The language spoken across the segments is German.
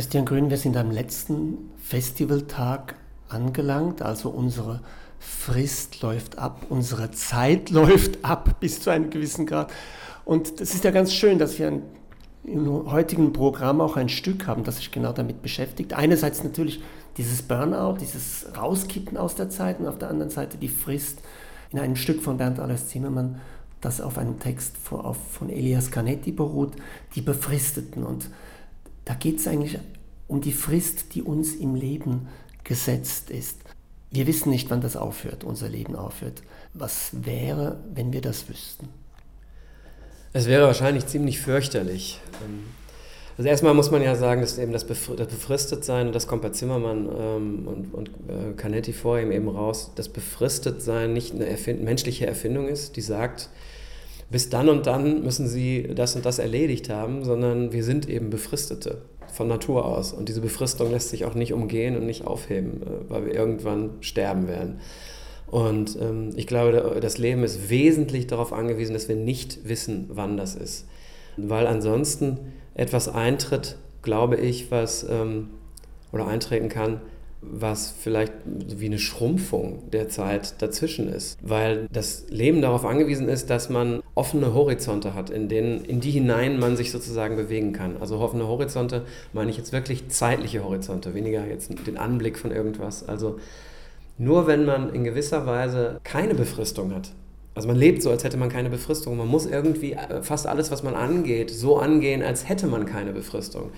Christian Grün, wir sind am letzten Festivaltag angelangt, also unsere Frist läuft ab, unsere Zeit läuft ab bis zu einem gewissen Grad. Und das ist ja ganz schön, dass wir im heutigen Programm auch ein Stück haben, das sich genau damit beschäftigt. Einerseits natürlich dieses Burnout, dieses Rauskippen aus der Zeit und auf der anderen Seite die Frist in einem Stück von Bernd Alles Zimmermann, das auf einem Text von Elias Canetti beruht, die Befristeten. Und da geht es eigentlich um die Frist, die uns im Leben gesetzt ist. Wir wissen nicht, wann das aufhört, unser Leben aufhört. Was wäre, wenn wir das wüssten? Es wäre wahrscheinlich ziemlich fürchterlich. Ähm, also erstmal muss man ja sagen, dass eben das, Befristetsein, und das kommt bei Zimmermann ähm, und, und äh, Canetti vor ihm eben raus, das Befristetsein nicht eine Erfind menschliche Erfindung ist, die sagt, bis dann und dann müssen sie das und das erledigt haben, sondern wir sind eben Befristete von Natur aus. Und diese Befristung lässt sich auch nicht umgehen und nicht aufheben, äh, weil wir irgendwann sterben werden. Und ähm, ich glaube, das Leben ist wesentlich darauf angewiesen, dass wir nicht wissen, wann das ist. Weil ansonsten etwas eintritt, glaube ich, was ähm, oder eintreten kann, was vielleicht wie eine Schrumpfung der Zeit dazwischen ist, weil das Leben darauf angewiesen ist, dass man offene Horizonte hat, in, denen, in die hinein man sich sozusagen bewegen kann. Also offene Horizonte meine ich jetzt wirklich zeitliche Horizonte, weniger jetzt den Anblick von irgendwas. Also nur wenn man in gewisser Weise keine Befristung hat, also man lebt so, als hätte man keine Befristung. Man muss irgendwie äh, fast alles, was man angeht, so angehen, als hätte man keine Befristung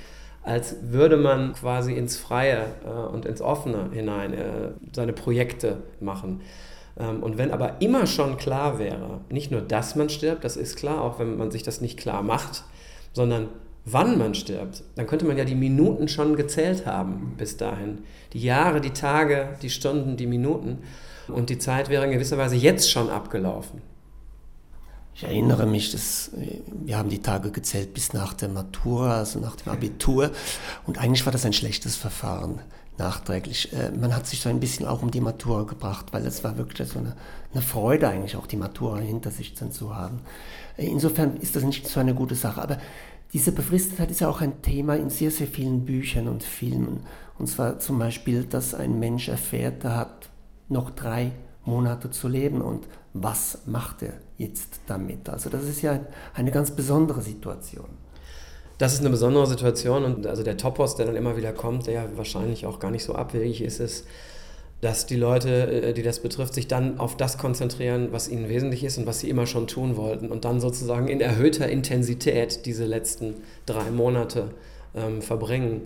als würde man quasi ins Freie äh, und ins Offene hinein äh, seine Projekte machen. Ähm, und wenn aber immer schon klar wäre, nicht nur, dass man stirbt, das ist klar, auch wenn man sich das nicht klar macht, sondern wann man stirbt, dann könnte man ja die Minuten schon gezählt haben bis dahin. Die Jahre, die Tage, die Stunden, die Minuten. Und die Zeit wäre in gewisser Weise jetzt schon abgelaufen. Ich erinnere mich, dass wir haben die Tage gezählt bis nach der Matura, also nach dem Abitur. Und eigentlich war das ein schlechtes Verfahren, nachträglich. Äh, man hat sich so ein bisschen auch um die Matura gebracht, weil es war wirklich so eine, eine Freude eigentlich auch die Matura hinter sich dann zu haben. Äh, insofern ist das nicht so eine gute Sache. Aber diese Befristetheit ist ja auch ein Thema in sehr, sehr vielen Büchern und Filmen. Und zwar zum Beispiel, dass ein Mensch erfährt, er hat noch drei Monate zu leben und was macht er jetzt damit? Also das ist ja eine ganz besondere Situation. Das ist eine besondere Situation und also der Topos, der dann immer wieder kommt, der ja wahrscheinlich auch gar nicht so abwegig ist, ist, dass die Leute, äh, die das betrifft, sich dann auf das konzentrieren, was ihnen wesentlich ist und was sie immer schon tun wollten und dann sozusagen in erhöhter Intensität diese letzten drei Monate ähm, verbringen.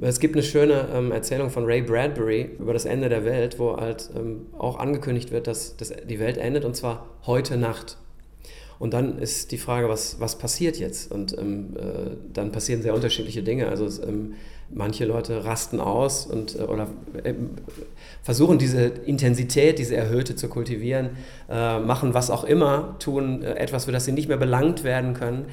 Es gibt eine schöne ähm, Erzählung von Ray Bradbury über das Ende der Welt, wo halt ähm, auch angekündigt wird, dass, dass die Welt endet und zwar heute Nacht. Und dann ist die Frage, was, was passiert jetzt? Und ähm, äh, dann passieren sehr unterschiedliche Dinge. Also ähm, manche Leute rasten aus und äh, oder äh, versuchen diese Intensität, diese Erhöhte zu kultivieren, äh, machen was auch immer, tun äh, etwas, für das sie nicht mehr belangt werden können.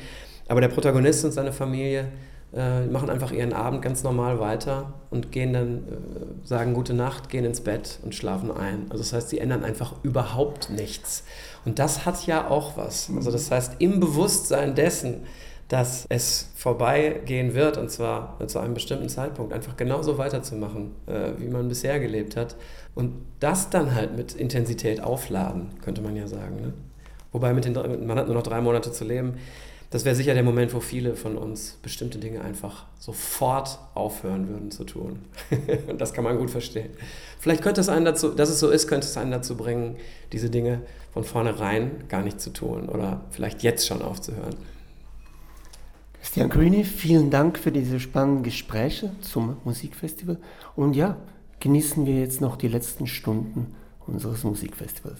Aber der Protagonist und seine Familie äh, machen einfach ihren Abend ganz normal weiter und gehen dann, äh, sagen gute Nacht, gehen ins Bett und schlafen ein. Also das heißt, sie ändern einfach überhaupt nichts. Und das hat ja auch was. Also das heißt, im Bewusstsein dessen, dass es vorbeigehen wird, und zwar zu einem bestimmten Zeitpunkt, einfach genauso weiterzumachen, äh, wie man bisher gelebt hat. Und das dann halt mit Intensität aufladen, könnte man ja sagen. Ne? Wobei mit den, man hat nur noch drei Monate zu leben das wäre sicher der Moment, wo viele von uns bestimmte Dinge einfach sofort aufhören würden zu tun. Und das kann man gut verstehen. Vielleicht könnte es einen dazu, dass es so ist, könnte es einen dazu bringen, diese Dinge von vornherein gar nicht zu tun oder vielleicht jetzt schon aufzuhören. Christian Grüni, vielen Dank für diese spannenden Gespräche zum Musikfestival. Und ja, genießen wir jetzt noch die letzten Stunden unseres Musikfestivals.